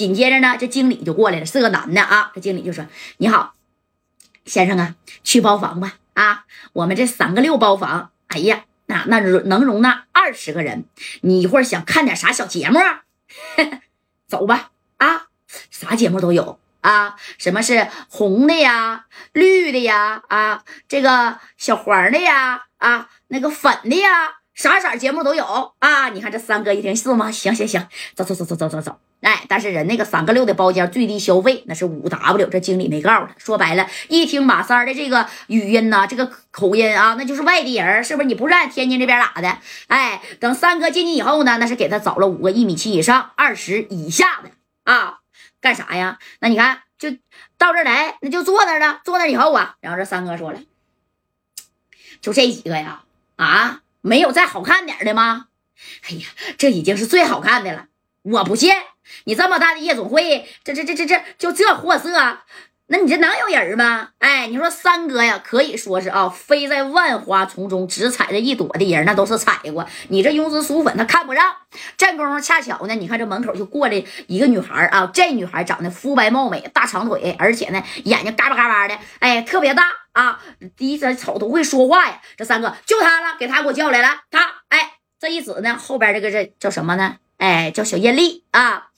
紧接着呢，这经理就过来了，是个男的啊。这经理就说：“你好，先生啊，去包房吧啊，我们这三个六包房，哎呀，那那能容纳二十个人。你一会儿想看点啥小节目？走吧啊，啥节目都有。”啊，什么是红的呀，绿的呀，啊，这个小黄的呀，啊，那个粉的呀，啥色节目都有啊。你看这三哥一听是吗？行行行，走走走走走走走。哎，但是人那个三个六的包间最低消费那是五 W，这经理没告诉他。说白了，一听马三的这个语音呐，这个口音啊，那就是外地人，是不是？你不是天津这边哪的？哎，等三哥进去以后呢，那是给他找了五个一米七以上、二十以下的啊。干啥呀？那你看，就到这来，那就坐那儿了。坐那以后啊，然后这三哥说了，就这几个呀，啊，没有再好看点的吗？哎呀，这已经是最好看的了。我不信，你这么大的夜总会，这这这这这就这货色。那你这能有人吗？哎，你说三哥呀，可以说是啊，飞在万花丛中只采着一朵的人，那都是采过。你这庸脂俗粉，他看不上。这功夫恰巧呢，你看这门口就过来一个女孩啊，这女孩长得肤白貌美，大长腿，而且呢眼睛嘎巴嘎巴的，哎，特别大啊。第一次瞅都会说话呀。这三哥就他了，给他给我叫来了。他哎，这一指呢，后边这个这叫什么呢？哎，叫小艳丽啊。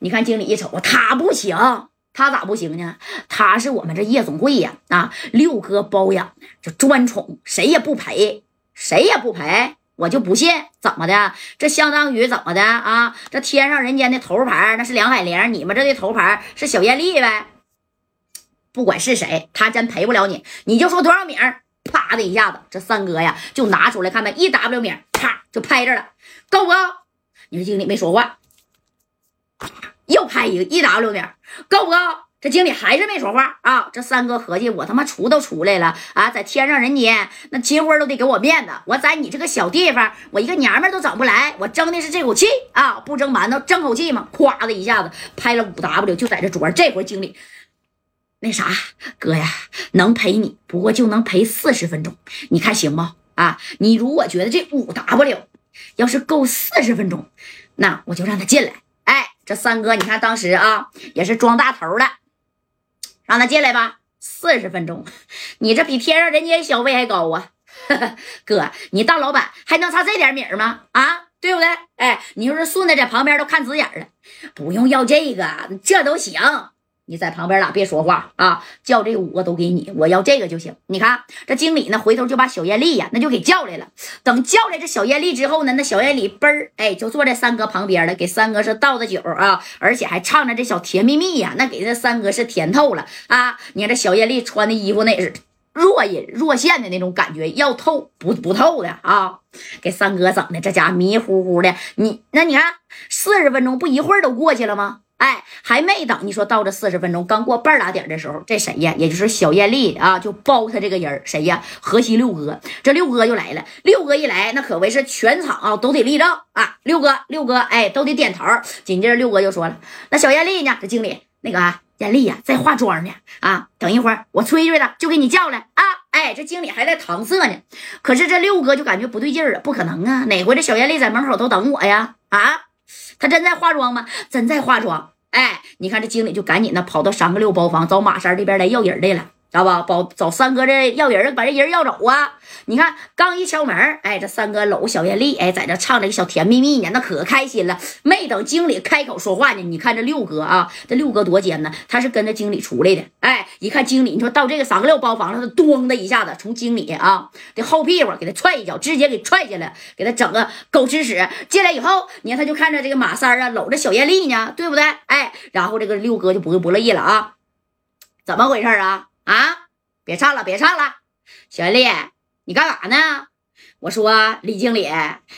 你看经理一瞅，他不行。他咋不行呢？他是我们这夜总会呀啊，六哥包养的，就专宠，谁也不陪，谁也不陪，我就不信怎么的？这相当于怎么的啊？这天上人间的头牌那是梁海玲，你们这的头牌是小艳丽呗？不管是谁，他真赔不了你，你就说多少米儿？啪的一下子，这三哥呀就拿出来看没？一 W 米，啪就拍着了，够不够？你说经理没说话。又拍一个一 W 米，够不够？这经理还是没说话啊！这三哥合计，我他妈出都出来了啊，在天上人间那结婚都得给我面子，我在你这个小地方，我一个娘们都整不来，我争的是这口气啊！不争馒头争口气嘛！咵的一下子拍了五 W，就在这桌上。这回经理那啥哥呀，能陪你，不过就能陪四十分钟，你看行不？啊，你如果觉得这五 W 要是够四十分钟，那我就让他进来。哎这三哥，你看当时啊，也是装大头了，让他进来吧。四十分钟，你这比天上人间消费还高啊，哥，你当老板还能差这点米吗？啊，对不对？哎，你说这顺子在旁边都看直眼了，不用要这个，这都行。你在旁边俩别说话啊！叫这五个都给你，我要这个就行。你看这经理呢，回头就把小艳丽呀，那就给叫来了。等叫来这小艳丽之后呢，那小艳丽嘣儿哎，就坐在三哥旁边了，给三哥是倒的酒啊，而且还唱着这小甜蜜蜜呀，那给这三哥是甜透了啊！你看这小艳丽穿的衣服那也是若隐若现的那种感觉，要透不不透的啊，给三哥整的这家迷糊糊的。你那你看四十分钟不一会儿都过去了吗？哎，还没等你说到这四十分钟，刚过半拉点的时候，这谁呀？也就是小艳丽啊，就包他这个人谁呀？河西六哥，这六哥就来了。六哥一来，那可谓是全场啊都得立正啊。六哥，六哥，哎，都得点头。紧接着六哥就说了：“那小艳丽呢？这经理，那个，艳丽呀，在化妆呢啊。等一会儿我催催她，就给你叫来啊。哎，这经理还在搪塞呢。可是这六哥就感觉不对劲儿了，不可能啊，哪回这小艳丽在门口都等我呀？啊？”他真在化妆吗？真在化妆。哎，你看这经理就赶紧的跑到三个六包房找马三这边来要人来了。知道吧？保找三哥这要人，把这人要走啊！你看，刚一敲门，哎，这三哥搂小艳丽，哎，在这唱着小甜蜜蜜呢，那可开心了。没等经理开口说话呢，你看这六哥啊，这六哥多尖呢，他是跟着经理出来的。哎，一看经理，你说到这个三个六包房了，他咣的一下子从经理啊的后屁股给他踹一脚，直接给踹下来，给他整个狗吃屎。进来以后，你看他就看着这个马三啊搂着小艳丽呢，对不对？哎，然后这个六哥就不不乐意了啊，怎么回事啊？啊！别唱了，别唱了，小丽，你干啥呢？我说李经理，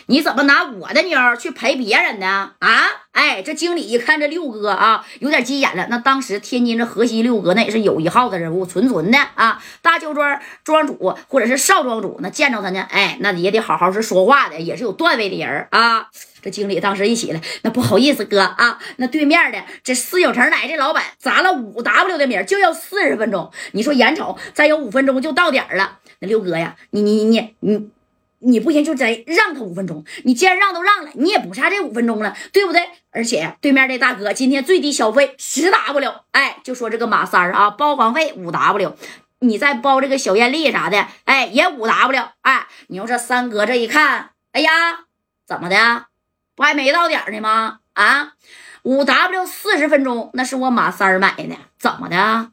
你怎么拿我的妞去陪别人呢？啊！哎，这经理一看这六哥啊，有点急眼了。那当时天津这河西六哥那也是有一号的人物，纯纯的啊，大舅庄庄主或者是少庄主，那见着他呢，哎，那也得好好是说话的，也是有段位的人啊。这经理当时一起来，那不好意思哥啊，那对面的这四九城奶这老板砸了五 W 的米，就要四十分钟。你说眼瞅再有五分钟就到点了，那六哥呀，你你你你你不行就再让他五分钟。你既然让都让了，你也不差这五分钟了，对不对？而且对面这大哥今天最低消费十 W，哎，就说这个马三儿啊，包房费五 W，你再包这个小艳丽啥的，哎，也五 W，哎，你说这三哥这一看，哎呀，怎么的？不还没到点呢吗？啊，五 W 四十分钟，那是我马三儿买的，怎么的？